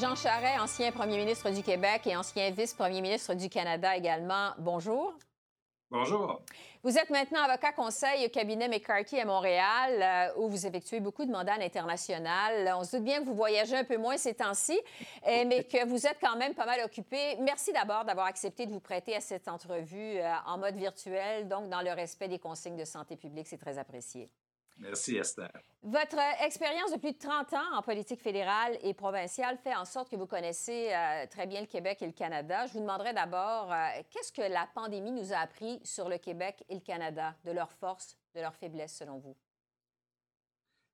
Jean Charest, ancien premier ministre du Québec et ancien vice-premier ministre du Canada également. Bonjour. Bonjour. Vous êtes maintenant avocat conseil au cabinet McCarthy à Montréal, euh, où vous effectuez beaucoup de mandats à l'international. On se doute bien que vous voyagez un peu moins ces temps-ci, euh, mais que vous êtes quand même pas mal occupé. Merci d'abord d'avoir accepté de vous prêter à cette entrevue euh, en mode virtuel, donc dans le respect des consignes de santé publique. C'est très apprécié. Merci, Esther. Votre expérience de plus de 30 ans en politique fédérale et provinciale fait en sorte que vous connaissez euh, très bien le Québec et le Canada. Je vous demanderai d'abord, euh, qu'est-ce que la pandémie nous a appris sur le Québec et le Canada, de leurs forces, de leurs faiblesses, selon vous?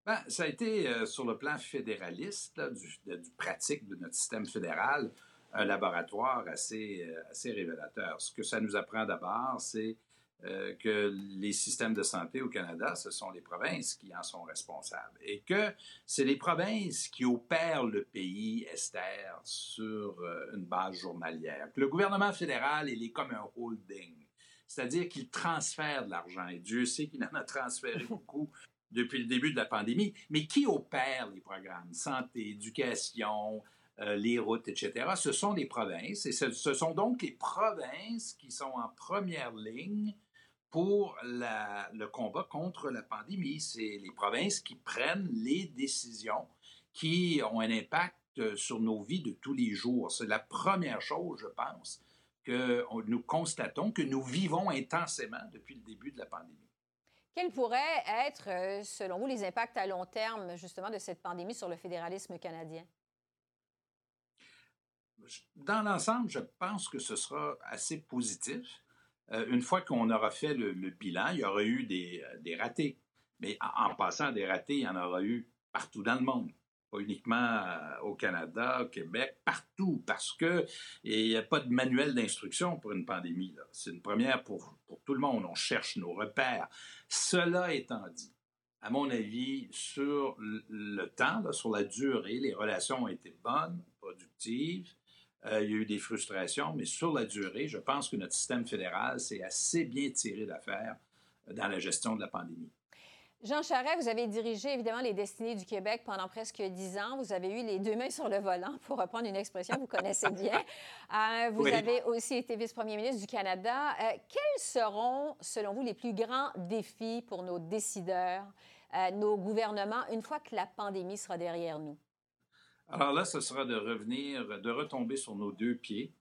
Ben, ça a été, euh, sur le plan fédéraliste, du, du, pratique de notre système fédéral, un laboratoire assez, assez révélateur. Ce que ça nous apprend d'abord, c'est euh, que les systèmes de santé au Canada, ce sont les provinces qui en sont responsables et que c'est les provinces qui opèrent le pays, Esther, sur euh, une base journalière. Que le gouvernement fédéral, il est comme un holding, c'est-à-dire qu'il transfère de l'argent et Dieu sait qu'il en a transféré beaucoup depuis le début de la pandémie, mais qui opère les programmes? Santé, éducation, euh, les routes, etc. Ce sont les provinces et ce, ce, sont donc les provinces qui sont en première ligne pour le combat contre la pandémie. C'est les provinces qui prennent les décisions qui ont un impact euh, sur nos vies de tous les jours. C'est la première chose, je pense, que nous constatons, que nous vivons intensément depuis le début de la pandémie. Quels pourraient être, euh, selon vous, les impacts à long terme, justement, de cette pandémie sur le fédéralisme canadien? Dans l'ensemble, je pense que ce sera assez positif. Euh, une fois qu'on aura fait le, bilan, il y aura eu des, euh, ratés. Mais en, passant des ratés, il y en aura eu partout dans le monde. Pas uniquement euh, au Canada, au Québec, partout, parce qu'il n'y a pas de manuel d'instruction pour une pandémie. C'est une première pour tout le monde. On cherche nos repères. Cela étant dit, à mon avis, sur le temps, sur la durée, les relations ont été bonnes, productives. Euh, il y a eu des frustrations, mais sur la durée, je pense que notre système fédéral s'est assez bien tiré d'affaire euh, dans la gestion de la pandémie. Jean Charest, vous avez dirigé évidemment les destinées du Québec pendant presque dix ans. Vous avez eu les deux mains sur le volant, pour reprendre une expression que vous connaissez bien. Euh, vous avez aussi été vice-premier ministre du Canada. quels seront, selon vous, les plus grands défis pour nos décideurs, nos gouvernements, une fois que la pandémie sera derrière nous? Alors là, ce sera de revenir, de retomber sur nos deux pieds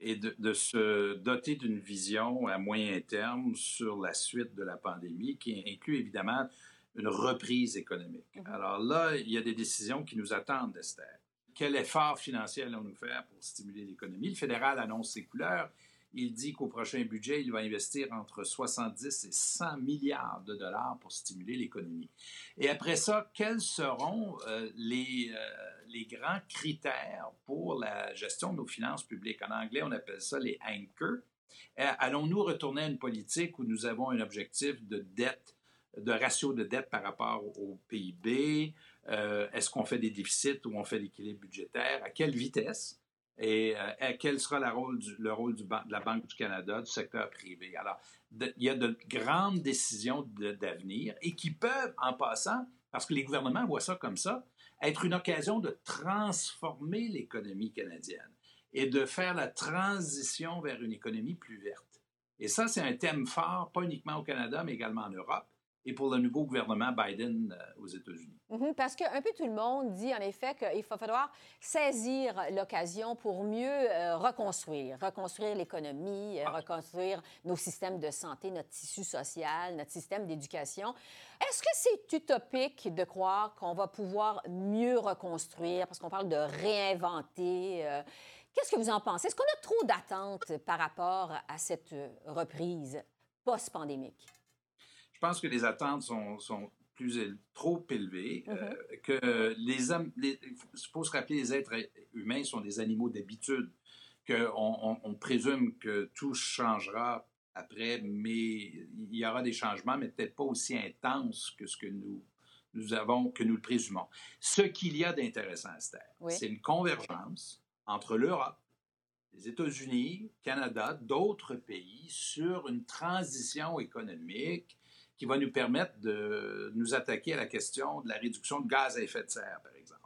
et de, se doter d'une vision à moyen terme sur la suite de la pandémie, qui inclut évidemment une reprise économique. Mm-hmm. Alors là, il y a des décisions qui nous attendent, Esther. Quel effort financier allons-nous faire pour stimuler l'économie? Le fédéral annonce ses couleurs. Il dit qu'au prochain budget, il va investir entre 70 et 100 milliards de dollars pour stimuler l'économie. Et après ça, quels seront euh, les, euh, les grands critères pour la gestion de nos finances publiques? En anglais, on appelle ça les anchors. Euh, allons-nous retourner à une politique où nous avons un objectif de dette, de ratio de dette par rapport au PIB? Est-ce qu'on fait des déficits ou on fait l'équilibre budgétaire? À quelle vitesse? Et euh, quel sera le rôle, du, le rôle de la Banque du Canada, du secteur privé? Alors, il y a de grandes décisions d'avenir et qui peuvent, en passant, parce que les gouvernements voient ça comme ça, être une occasion de transformer l'économie canadienne et de faire la transition vers une économie plus verte. Et ça, c'est un thème fort, pas uniquement au Canada, mais également en Europe et pour le nouveau gouvernement Biden euh, aux États-Unis. Mhm, parce qu'un peu tout le monde dit en effet qu'il va falloir saisir l'occasion pour mieux euh, reconstruire, reconstruire l'économie, euh, ah. reconstruire nos systèmes de santé, notre tissu social, notre système d'éducation. Est-ce que c'est utopique de croire qu'on va pouvoir mieux reconstruire, parce qu'on parle de réinventer? Qu'est-ce que vous en pensez? Est-ce qu'on a trop d'attentes par rapport à cette reprise post-pandémique? Je pense que les attentes sont, sont plus trop élevées, euh, mm-hmm. que les hommes, il faut se rappeler, les êtres humains sont des animaux d'habitude, qu'on on, présume que tout changera après, mais il y aura des changements, mais peut-être pas aussi intenses que ce que nous, nous avons, que nous le présumons. Ce qu'il y a d'intéressant, Esther, c'est une convergence entre l'Europe, les États-Unis, Canada, d'autres pays sur une transition économique qui va nous permettre de nous attaquer à la question de la réduction de gaz à effet de serre, par exemple.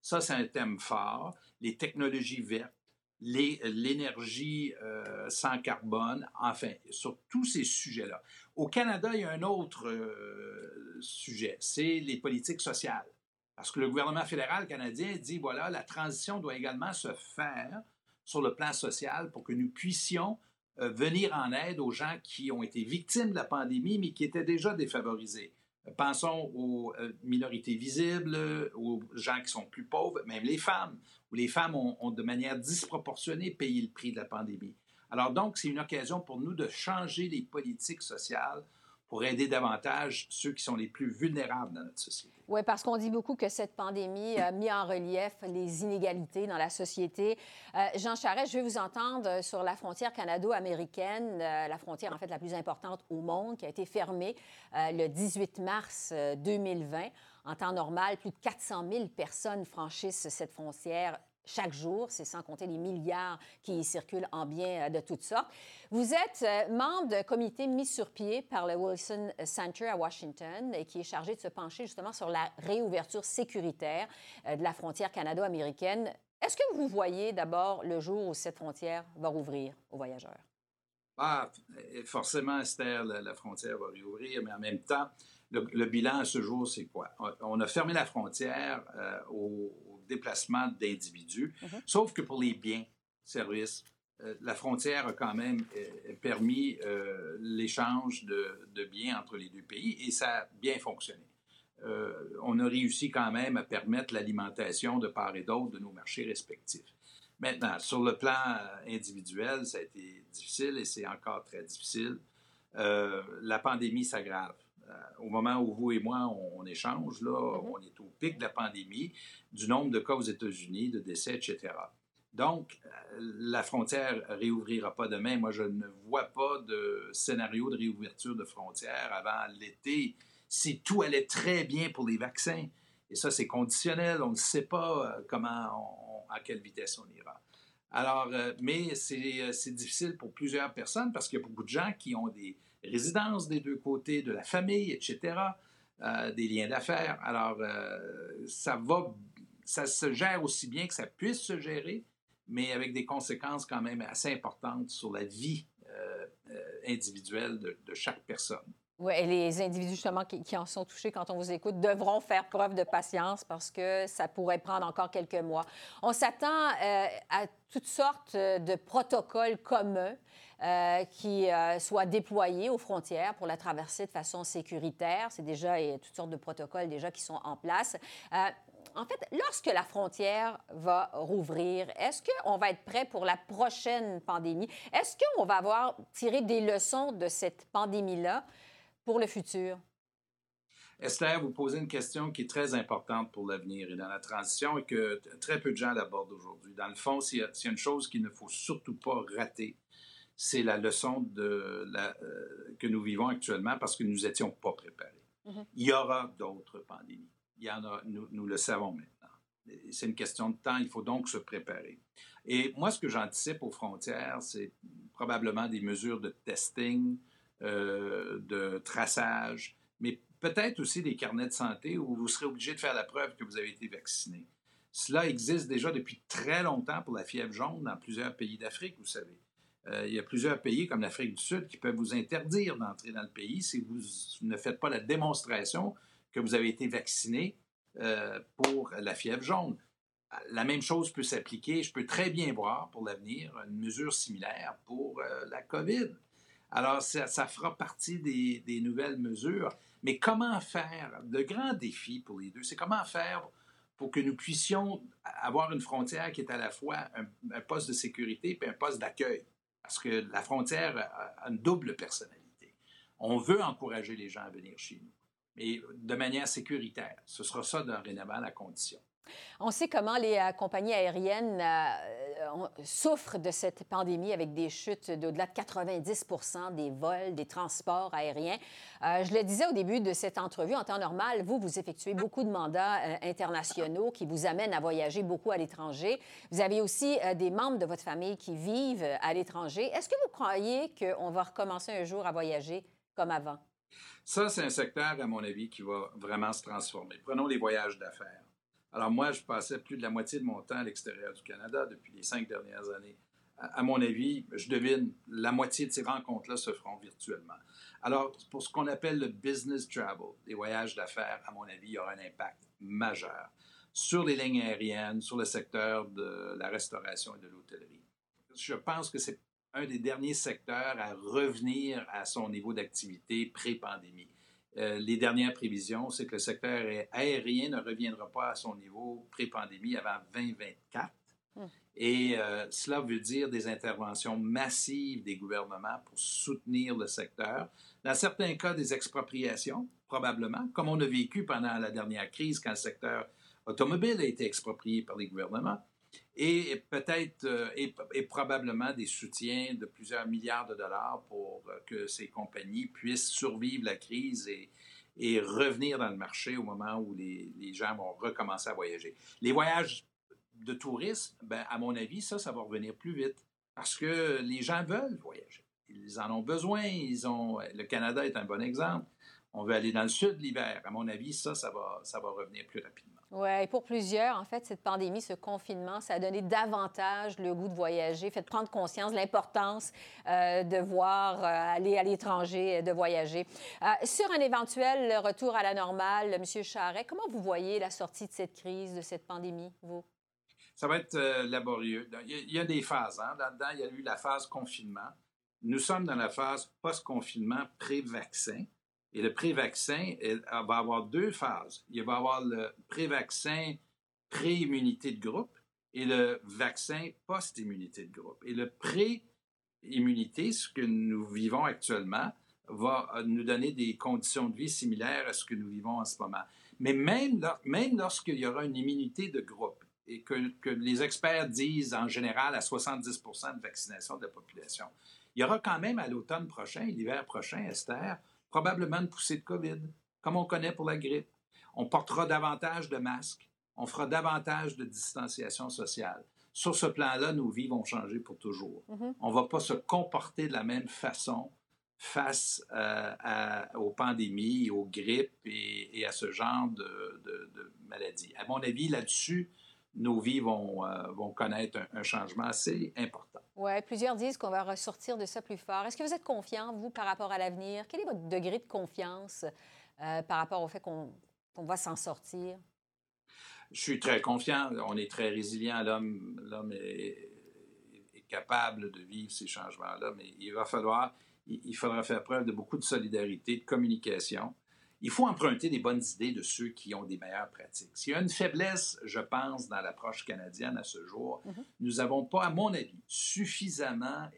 Ça, c'est un thème fort. Les technologies vertes, l'énergie euh, sans carbone, enfin, sur tous ces sujets-là. Au Canada, il y a un autre euh, sujet, c'est les politiques sociales. Parce que le gouvernement fédéral canadien dit, voilà, la transition doit également se faire sur le plan social pour que nous puissions venir en aide aux gens qui ont été victimes de la pandémie, mais qui étaient déjà défavorisés. Pensons aux euh, minorités visibles, aux gens qui sont plus pauvres, même les femmes, où les femmes ont de manière disproportionnée payé le prix de la pandémie. Alors donc, c'est une occasion pour nous de changer les politiques sociales pour aider davantage ceux qui sont les plus vulnérables dans notre société. Oui, parce qu'on dit beaucoup que cette pandémie a mis en relief les inégalités dans la société. Euh, Jean Charest, je vais vous entendre sur la frontière canado-américaine, euh, la frontière en fait la plus importante au monde, qui a été fermée euh, le 18 mars 2020. En temps normal, plus de 400 000 personnes franchissent cette frontière chaque jour, c'est sans compter les milliards qui y circulent en biens de toutes sortes. Vous êtes euh, membre d'un comité mis sur pied par le Wilson Center à Washington et qui est chargé de se pencher justement sur la réouverture sécuritaire euh, de la frontière canado-américaine. Est-ce que vous voyez d'abord le jour où cette frontière va rouvrir aux voyageurs? Ah, forcément, Esther, la, frontière va réouvrir, mais en même temps, le, bilan à ce jour, c'est quoi? On a fermé la frontière euh, au déplacement d'individus. Mhm. Sauf que pour les biens, services, euh, la frontière a quand même euh, permis euh, l'échange de, biens entre les deux pays et ça a bien fonctionné. on a réussi quand même à permettre l'alimentation de part et d'autre de nos marchés respectifs. Maintenant, sur le plan individuel, ça a été difficile et c'est encore très difficile. la pandémie s'aggrave. Euh, au moment où vous et moi, on, échange, là, mm-hmm. on est au pic de la pandémie, du nombre de cas aux États-Unis, de décès, etc. Donc, euh, la frontière réouvrira pas demain. Moi, je ne vois pas de scénario de réouverture de frontières avant l'été si tout allait très bien pour les vaccins. Et ça, c'est conditionnel. On ne sait pas euh, comment, à quelle vitesse on ira. Alors, mais c'est difficile pour plusieurs personnes parce qu'il y a beaucoup de gens qui ont des, résidences des deux côtés, de la famille, etc., euh, des liens d'affaires. Alors, euh, ça va, ça se gère aussi bien que ça puisse se gérer, mais avec des conséquences quand même assez importantes sur la vie euh, individuelle de, chaque personne. Les individus qui, en sont touchés quand on vous écoute devront faire preuve de patience parce que ça pourrait prendre encore quelques mois. On s'attend à toutes sortes de protocoles communs euh, qui euh, soit déployé aux frontières pour la traverser de façon sécuritaire. C'est déjà toutes sortes de protocoles déjà qui sont en place. Euh, en fait, lorsque la frontière va rouvrir, est-ce qu'on va être prêt pour la prochaine pandémie? Est-ce qu'on va avoir tiré des leçons de cette pandémie-là? Pour le futur? Esther, vous posez une question qui est très importante pour l'avenir et dans la transition et que très peu de gens l'abordent aujourd'hui. Dans le fond, s'il y, a une chose qu'il ne faut surtout pas rater, c'est la leçon de la, euh, que nous vivons actuellement parce que nous n'étions pas préparés. Mm-hmm. Il y aura d'autres pandémies. Il y en a, nous, nous le savons maintenant. C'est une question de temps, il faut donc se préparer. Et moi, ce que j'anticipe aux frontières, c'est probablement des mesures de testing, euh, de traçage, mais peut-être aussi des carnets de santé où vous serez obligé de faire la preuve que vous avez été vacciné. Cela existe déjà depuis très longtemps pour la fièvre jaune dans plusieurs pays d'Afrique, vous savez. Euh, il y a plusieurs pays comme l'Afrique du Sud qui peuvent vous interdire d'entrer dans le pays si vous ne faites pas la démonstration que vous avez été vacciné euh, pour la fièvre jaune. La même chose peut s'appliquer, je peux très bien voir pour l'avenir une mesure similaire pour la COVID. Alors, ça, fera partie des, nouvelles mesures. Mais comment faire? Le grand défi pour les deux, c'est comment faire pour que nous puissions avoir une frontière qui est à la fois un, un poste de sécurité et un poste d'accueil parce que la frontière a une double personnalité. On veut encourager les gens à venir chez nous, mais de manière sécuritaire. Ce sera ça dorénavant la condition. On sait comment les euh, compagnies aériennes euh, souffrent de cette pandémie avec des chutes d'au-delà de 90 des vols, des transports aériens. Euh, je le disais au début de cette entrevue, en temps normal, vous, vous effectuez beaucoup de mandats internationaux qui vous amènent à voyager beaucoup à l'étranger. Vous avez aussi des membres de votre famille qui vivent à l'étranger. Est-ce que vous croyez qu'on va recommencer un jour à voyager comme avant? Ça, c'est un secteur, à mon avis, qui va vraiment se transformer. Prenons les voyages d'affaires Alors moi, je passais plus de la moitié de mon temps à l'extérieur du Canada depuis les cinq dernières années. À mon avis, je devine, la moitié de ces rencontres-là se feront virtuellement. Alors, pour ce qu'on appelle le business travel, les voyages d'affaires, à mon avis, il y aura un impact majeur sur les lignes aériennes, sur le secteur de la restauration et de l'hôtellerie. Je pense que c'est un des derniers secteurs à revenir à son niveau d'activité pré-pandémie. Euh, les dernières prévisions, c'est que le secteur aérien ne reviendra pas à son niveau pré-pandémie avant 2024. Hmm. Et euh, cela veut dire des interventions massives des gouvernements pour soutenir le secteur. Dans certains cas, des expropriations, probablement, comme on a vécu pendant la dernière crise quand le secteur automobile a été exproprié par les gouvernements et peut-être euh, et, probablement des soutiens de plusieurs milliards de dollars pour euh, que ces compagnies puissent survivre la crise et, revenir dans le marché au moment où les, les, gens vont recommencer à voyager. Les voyages de tourisme, ben, à mon avis, ça, ça va revenir plus vite parce que les gens veulent voyager. Ils en ont besoin. Ils ont, le Canada est un bon exemple. On veut aller dans le sud l'hiver. À mon avis, ça, ça va, ça va revenir plus rapidement. Oui, et pour plusieurs, en fait, cette pandémie, ce confinement, ça a donné davantage le goût de voyager, fait prendre conscience de l'importance euh, de voir euh, aller à l'étranger, de voyager. Euh, sur un éventuel retour à la normale, M. Charret, comment vous voyez la sortie de cette crise, de cette pandémie, vous? Ça va être laborieux. Il y, a, des phases. Hein? Là-dedans, il y a eu la phase confinement. Nous sommes dans la phase post-confinement pré-vaccin. Et le pré-vaccin va avoir deux phases. Il va avoir le pré-vaccin pré-immunité de groupe et le vaccin post-immunité de groupe. Et le pré-immunité, ce que nous vivons actuellement, va nous donner des conditions de vie similaires à ce que nous vivons en ce moment. Mais même, même lorsqu'il y aura une immunité de groupe et que les experts disent en général à 70% de vaccination de la population, il y aura quand même à l'automne prochain, l'hiver prochain, Esther, probablement une poussée de COVID, comme on connaît pour la grippe. On portera davantage de masques, on fera davantage de distanciation sociale. Sur ce plan-là, nos vies vont changer pour toujours. Mm-hmm. On ne va pas se comporter de la même façon face euh, aux pandémies, aux grippes et, à ce genre de, de maladies. À mon avis, là-dessus, nos vies vont, euh, vont connaître un, changement assez important. Oui, plusieurs disent qu'on va ressortir de ça plus fort. Est-ce que vous êtes confiant, vous, par rapport à l'avenir? Quel est votre degré de confiance euh, par rapport au fait qu'on va s'en sortir? Je suis très confiant. On est très résilient. L'homme, l'homme est, capable de vivre ces changements-là, mais il va falloir, il faudra faire preuve de beaucoup de solidarité, de communication il faut emprunter des bonnes idées de ceux qui ont des meilleures pratiques. S'il y a une faiblesse, je pense, dans l'approche canadienne à ce jour, mhm. nous n'avons pas, à mon avis, suffisamment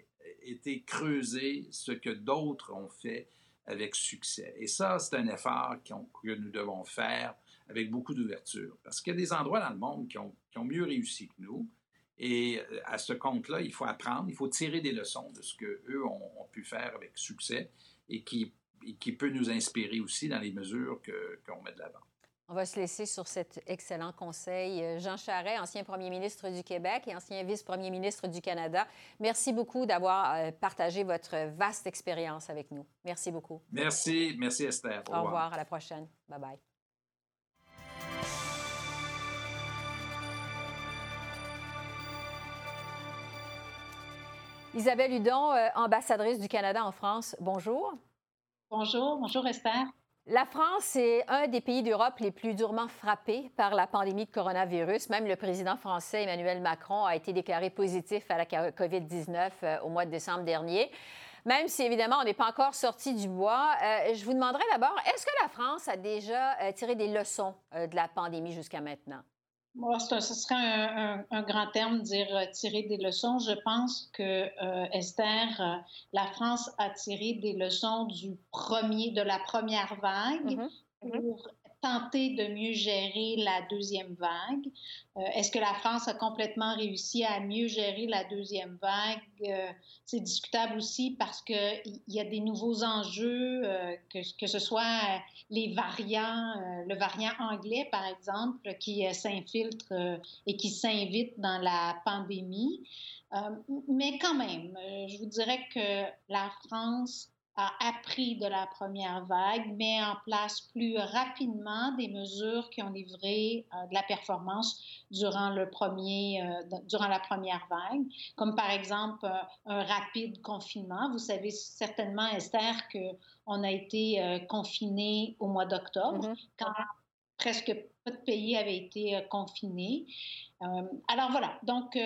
été creusé ce que d'autres ont fait avec succès. Et ça, c'est un effort que nous devons faire avec beaucoup d'ouverture. Parce qu'il y a des endroits dans le monde qui ont, mieux réussi que nous. Et euh, à ce compte-là, il faut apprendre, il faut tirer des leçons de ce qu'eux ont, ont pu faire avec succès et qui et qui peut nous inspirer aussi dans les mesures qu'on met de l'avant. On va se laisser sur cet excellent conseil. Euh, Jean Charest, ancien premier ministre du Québec et ancien vice-premier ministre du Canada, merci beaucoup d'avoir euh, partagé votre vaste expérience avec nous. Merci beaucoup. Merci, merci Esther. Au, Au revoir, à la prochaine. Bye bye. Isabelle Hudon, euh, ambassadrice du Canada en France, bonjour. Bonjour, bonjour Esther. La France est un des pays d'Europe les plus durement frappés par la pandémie de coronavirus. Même le président français Emmanuel Macron a été déclaré positif à la COVID-19 euh, au mois de décembre dernier. Même si, évidemment, on n'est pas encore sorti du bois, euh, je vous demanderai d'abord, est-ce que la France a déjà euh, tiré des leçons de la pandémie jusqu'à maintenant? Ce serait un, grand terme, dire euh, tirer des leçons. Je pense que euh, Esther, euh, la France a tiré des leçons du premier, de la première vague mm-hmm. Mm-hmm. pour tenter de mieux gérer la deuxième vague. Euh, est-ce que la France a complètement réussi à mieux gérer la deuxième vague? Euh, c'est discutable aussi parce qu'il y a des nouveaux enjeux, euh, que, que, ce soit les variants, le variant anglais, par exemple, qui s'infiltre et qui s'invite dans la pandémie. mais quand même, je vous dirais que la France a appris de la première vague, met en place plus rapidement des mesures qui ont livré euh, de la performance durant, le premier, euh, durant la première vague, comme par exemple euh, un rapide confinement. Vous savez certainement, Esther, qu'on a été confiné au mois d'octobre, mm-hmm. quand presque pas de pays avaient été confinés. alors voilà, donc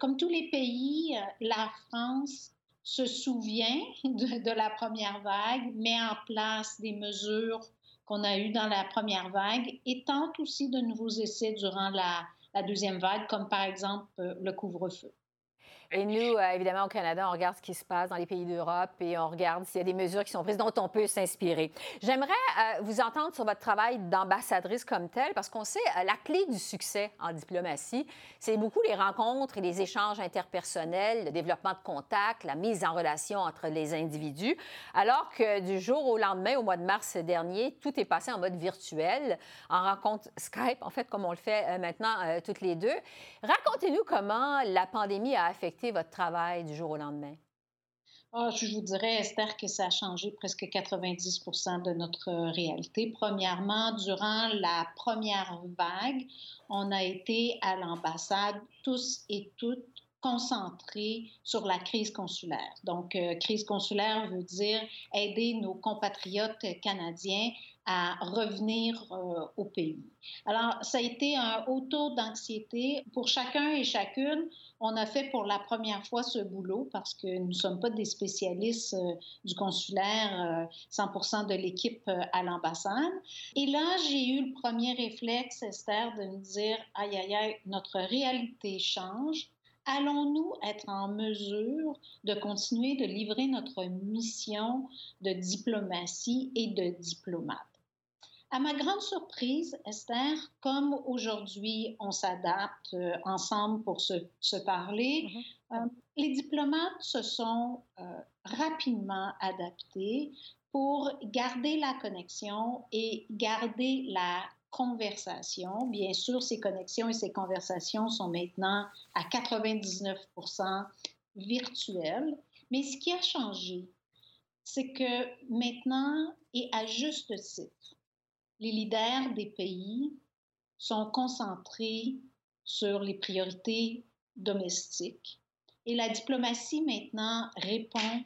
comme tous les pays, la France se souvient de, la première vague, met en place des mesures qu'on a eues dans la première vague et tente aussi de nouveaux essais durant la deuxième vague, comme par exemple euh, le couvre-feu. Et nous, euh, évidemment, au Canada, on regarde ce qui se passe dans les pays d'Europe et on regarde s'il y a des mesures qui sont prises dont on peut s'inspirer. J'aimerais euh, vous entendre sur votre travail d'ambassadrice comme tel, parce qu'on sait euh, la clé du succès en diplomatie, c'est beaucoup les rencontres et les échanges interpersonnels, le développement de contacts, la mise en relation entre les individus, alors que du jour au lendemain, au mois de mars dernier, tout est passé en mode virtuel, en rencontre Skype, en fait, comme on le fait maintenant toutes les deux. Racontez-nous comment la pandémie a affecté votre travail du jour au lendemain? Oh, je vous dirais, Esther, que ça a changé presque 90% de notre réalité. Premièrement, durant la première vague, on a été à l'ambassade tous et toutes concentrés sur la crise consulaire. Donc, euh, crise consulaire veut dire aider nos compatriotes canadiens à revenir euh, au pays. Alors, ça a été un haut taux d'anxiété pour chacun et chacune. On a fait pour la première fois ce boulot parce que nous ne sommes pas des spécialistes euh, du consulaire, 100% euh, de l'équipe à l'ambassade. Et là, j'ai eu le premier réflexe, Esther, de me dire, aïe, aïe, aïe, notre réalité change. Allons-nous être en mesure de continuer de livrer notre mission de diplomatie et de diplomate? À ma grande surprise, Esther, comme aujourd'hui on s'adapte euh, ensemble pour se, parler, mm-hmm. euh, les diplomates se sont euh, rapidement adaptés pour garder la connexion et garder la conversation. Bien sûr, ces connexions et ces conversations sont maintenant à 99 virtuelles. Mais ce qui a changé, c'est que maintenant, et à juste titre, les leaders des pays sont concentrés sur les priorités domestiques et la diplomatie maintenant répond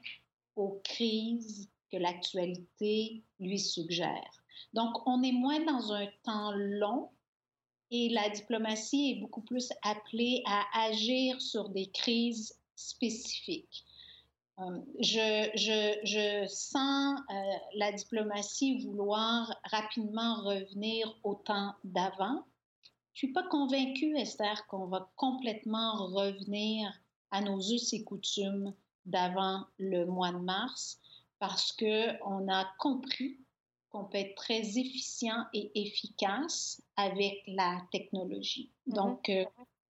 aux crises que l'actualité lui suggère. Donc, on est moins dans un temps long et la diplomatie est beaucoup plus appelée à agir sur des crises spécifiques. Euh, je, sens euh, la diplomatie vouloir rapidement revenir au temps d'avant. Je suis pas convaincue, Esther, qu'on va complètement revenir à nos us et coutumes d'avant le mois de mars parce qu'on a compris qu'on peut être très efficient et efficace avec la technologie. Mm-hmm. Donc, euh,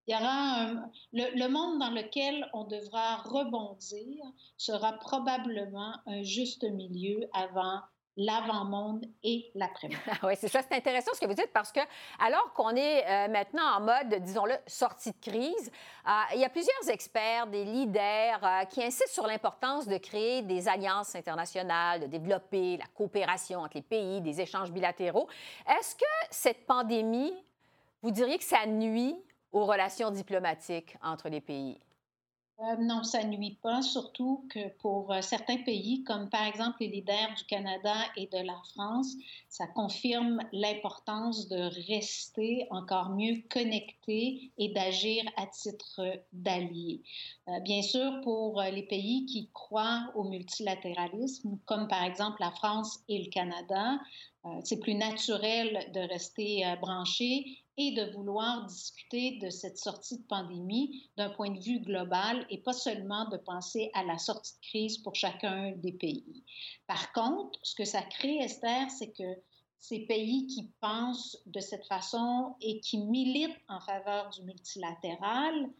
il y aura le, monde dans lequel on devra rebondir sera probablement un juste milieu avant l'avant-monde et l'après-monde. oui, c'est ça, c'est intéressant ce que vous dites parce que alors qu'on est euh, maintenant en mode, disons-le, sortie de crise, euh, il y a plusieurs experts, des leaders euh, qui insistent sur l'importance de créer des alliances internationales, de développer la coopération entre les pays, des échanges bilatéraux. Est-ce que cette pandémie, vous diriez que ça nuit aux relations diplomatiques entre les pays? Euh, non, ça nuit pas, surtout que pour euh, certains pays, comme par exemple les leaders du Canada et de la France, ça confirme l'importance de rester encore mieux connectés et d'agir à titre d'alliés. Euh, bien sûr, pour les pays qui croient au multilatéralisme, comme par exemple la France et le Canada, c'est plus naturel de rester branché et de vouloir discuter de cette sortie de pandémie d'un point de vue global et pas seulement de penser à la sortie de crise pour chacun des pays. Par contre, ce que ça crée, Esther, c'est que ces pays qui pensent de cette façon et qui militent en faveur du multilatéral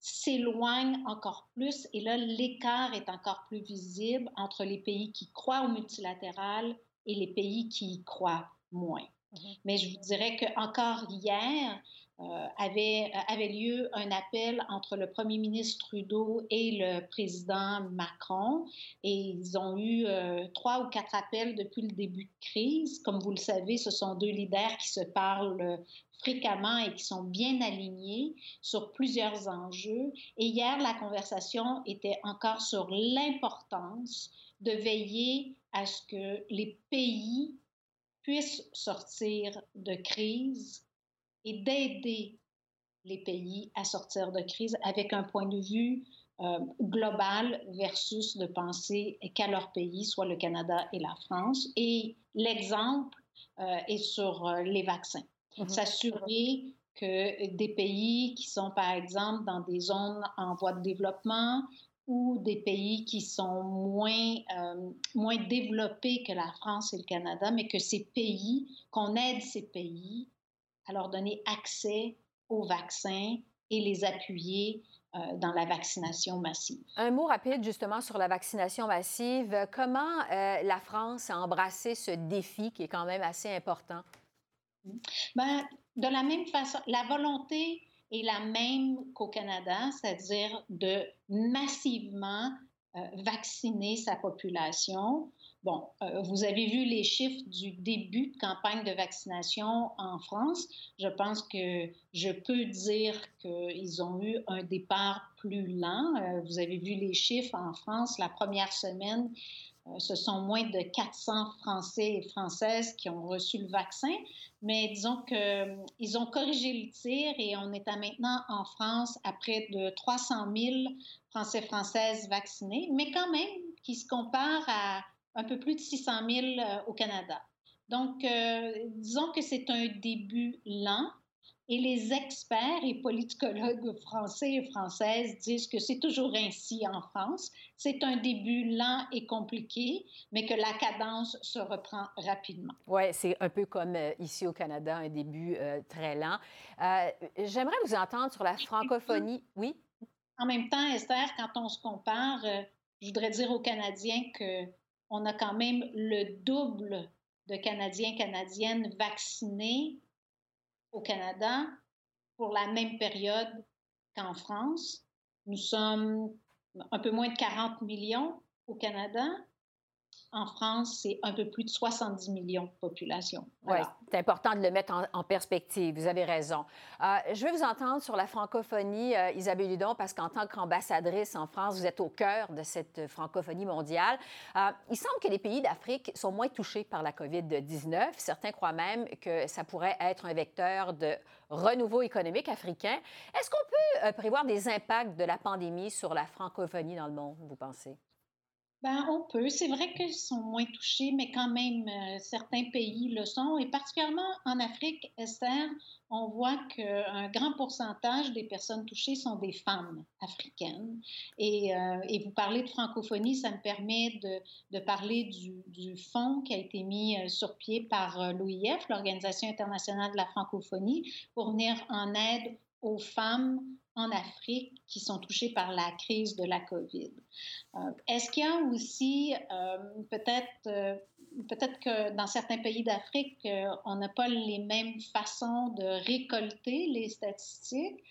s'éloignent encore plus et là, l'écart est encore plus visible entre les pays qui croient au multilatéral et les pays qui y croient moins. Mm-hmm. Mais je vous dirais qu'encore hier, euh, avait, euh, avait lieu un appel entre le premier ministre Trudeau et le président Macron. Et ils ont eu euh, trois ou quatre appels depuis le début de crise. Comme vous le savez, ce sont deux leaders qui se parlent fréquemment et qui sont bien alignés sur plusieurs enjeux. Et hier, la conversation était encore sur l'importance de veiller à ce que les pays puissent sortir de crise et d'aider les pays à sortir de crise avec un point de vue euh, global versus de penser qu'à leur pays, soit le Canada et la France. Et l'exemple euh, est sur euh, les vaccins. Mm-hmm. S'assurer que des pays qui sont, par exemple, dans des zones en voie de développement ou des pays qui sont moins, moins développés que la France et le Canada, mais que ces pays, qu'on aide ces pays à leur donner accès aux vaccins et les appuyer euh, dans la vaccination massive. Un mot rapide justement sur la vaccination massive. Comment euh, la France a embrassé ce défi qui est quand même assez important? Bien, de la même façon, la volonté est la même qu'au Canada, c'est-à-dire de massivement euh, vacciner sa population Bon, euh, vous avez vu les chiffres du début de campagne de vaccination en France. Je pense que je peux dire qu'ils ont eu un départ plus lent. Euh, vous avez vu les chiffres en France. La première semaine, ce sont moins de 400 Français et Françaises qui ont reçu le vaccin. Mais disons qu'ils ont corrigé le tir et on est à maintenant en France à près de 300 000 Français et Françaises vaccinés, mais quand même qui se compare à un peu plus de 600 000 euh, au Canada. Donc, euh, disons que c'est un début lent et les experts et politicologues français et françaises disent que c'est toujours ainsi en France. C'est un début lent et compliqué, mais que la cadence se reprend rapidement. Oui, c'est un peu comme euh, ici au Canada, un début très lent. J'aimerais vous entendre sur la francophonie. Oui? En même temps, Esther, quand on se compare, je voudrais dire aux Canadiens que on a quand même le double de Canadiens, Canadiennes vaccinés au Canada pour la même période qu'en France. Nous sommes un peu moins de 40 millions au Canada en France, c'est un peu plus de 70 millions de population. Oui, c'est important de le mettre en, perspective. Vous avez raison. Euh, je vais vous entendre sur la francophonie, euh, Isabelle Ludon, parce qu'en tant qu'ambassadrice en France, vous êtes au cœur de cette francophonie mondiale. Euh, il semble que les pays d'Afrique sont moins touchés par la COVID-19. Certains croient même que ça pourrait être un vecteur de renouveau économique africain. Est-ce qu'on peut prévoir des impacts de la pandémie sur la francophonie dans le monde, vous pensez? Ben, on peut. C'est vrai qu'ils sont moins touchés, mais quand même, euh, certains pays le sont. Et particulièrement en Afrique, Esther, on voit qu'un grand pourcentage des personnes touchées sont des femmes africaines. Et, euh, et vous parlez de francophonie, ça me permet de, de parler du, du, fonds qui a été mis euh, sur pied par l'OIF, l'Organisation internationale de la francophonie, pour venir en aide aux femmes en Afrique qui sont touchées par la crise de la COVID. Euh, est-ce qu'il y a aussi euh, peut-être euh, peut-être que dans certains pays d'Afrique, on n'a pas les mêmes façons de récolter les statistiques?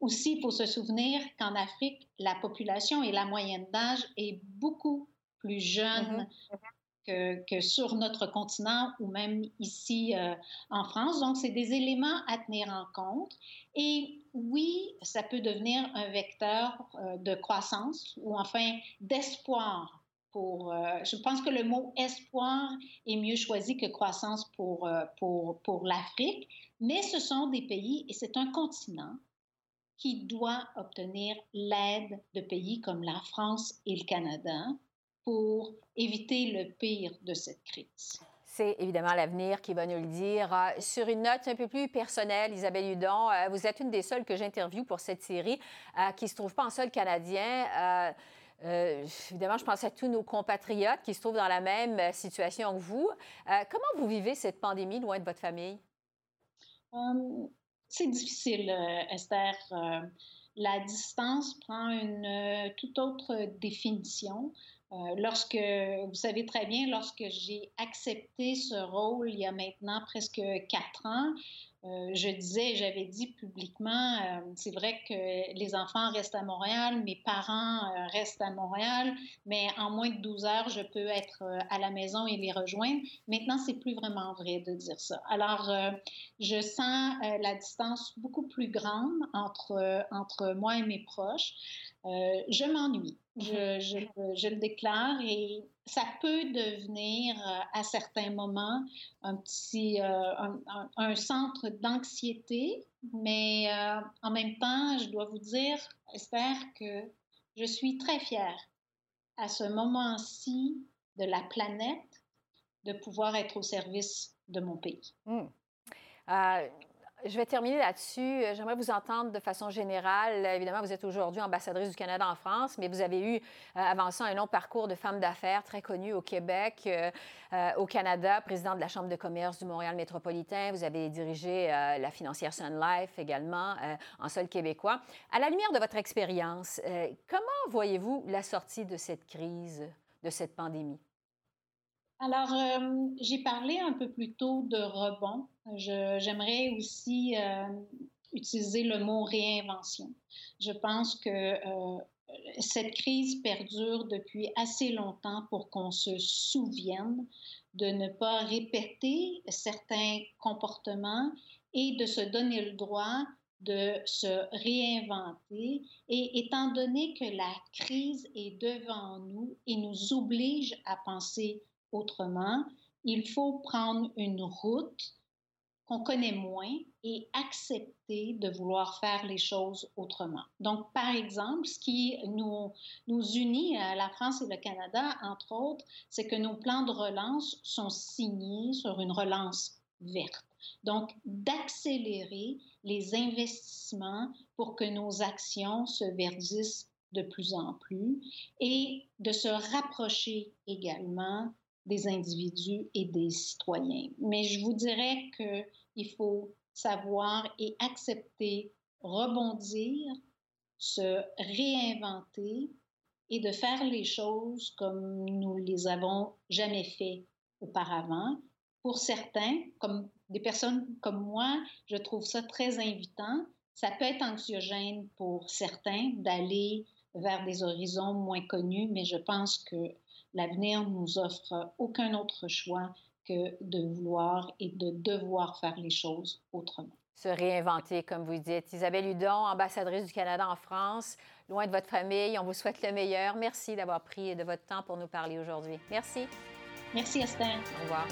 aussi, il faut se souvenir qu'en Afrique, la population et la moyenne d'âge est beaucoup plus jeune mm-hmm que, sur notre continent ou même ici euh, en France. Donc, c'est des éléments à tenir en compte. Et oui, ça peut devenir un vecteur euh, de croissance ou enfin d'espoir. Pour, euh, je pense que le mot espoir est mieux choisi que croissance pour, pour, pour l'Afrique, mais ce sont des pays et c'est un continent qui doit obtenir l'aide de pays comme la France et le Canada pour éviter le pire de cette crise. C'est évidemment l'avenir qui va nous le dire. Euh, sur une note un peu plus personnelle, Isabelle Hudon, euh, vous êtes une des seules que j'interviewe pour cette série euh, qui ne se trouve pas en sol canadien. évidemment, je pense à tous nos compatriotes qui se trouvent dans la même situation que vous. comment vous vivez cette pandémie loin de votre famille? c'est difficile, Esther. la distance prend une toute autre définition. Lorsque, vous savez très bien, lorsque j'ai accepté ce rôle il y a maintenant presque quatre ans, euh, je disais, j'avais dit publiquement, euh, c'est vrai que les enfants restent à Montréal, mes parents euh, restent à Montréal, mais en moins de 12 heures, je peux être à la maison et les rejoindre. Maintenant, c'est plus vraiment vrai de dire ça. Alors, je sens la distance beaucoup plus grande entre, entre moi et mes proches. je m'ennuie. Je, je, le déclare et ça peut devenir euh, à certains moments un petit euh, un, centre d'anxiété, mais euh, en même temps, je dois vous dire, Esther, que je suis très fière à ce moment-ci de la planète de pouvoir être au service de mon pays. Mmh. Je vais terminer là-dessus. Euh, j'aimerais vous entendre de façon générale. Évidemment, vous êtes aujourd'hui ambassadrice du Canada en France, mais vous avez eu, euh, avant ça, un long parcours de femme d'affaires très connue au Québec, euh, au Canada, présidente de la Chambre de commerce du Montréal métropolitain. Vous avez dirigé la financière Sun Life également en sol québécois. À la lumière de votre expérience, comment voyez-vous la sortie de cette crise, de cette pandémie? Alors, euh, j'ai parlé un peu plus tôt de rebond. J'aimerais aussi euh, utiliser le mot réinvention. Je pense que euh, cette crise perdure depuis assez longtemps pour qu'on se souvienne de ne pas répéter certains comportements et de se donner le droit de se réinventer. Et étant donné que la crise est devant nous et nous oblige à penser autrement, il faut prendre une route qu'on connaît moins et accepter de vouloir faire les choses autrement. Donc, par exemple, ce qui nous, nous unit à la France et le Canada, entre autres, c'est que nos plans de relance sont signés sur une relance verte. Donc, d'accélérer les investissements pour que nos actions se verdissent de plus en plus et de se rapprocher également des individus et des citoyens. Mais je vous dirais qu'il faut savoir et accepter, rebondir, se réinventer et de faire les choses comme nous les avons jamais fait auparavant. Pour certains, comme des personnes comme moi, je trouve ça très invitant. Ça peut être anxiogène pour certains d'aller vers des horizons moins connus, mais je pense que l'avenir nous offre aucun autre choix que de vouloir et de devoir faire les choses autrement. Se réinventer, comme vous dites. Isabelle Hudon, ambassadrice du Canada en France, loin de votre famille, on vous souhaite le meilleur. Merci d'avoir pris de votre temps pour nous parler aujourd'hui. Merci. Merci, Esther. Au revoir.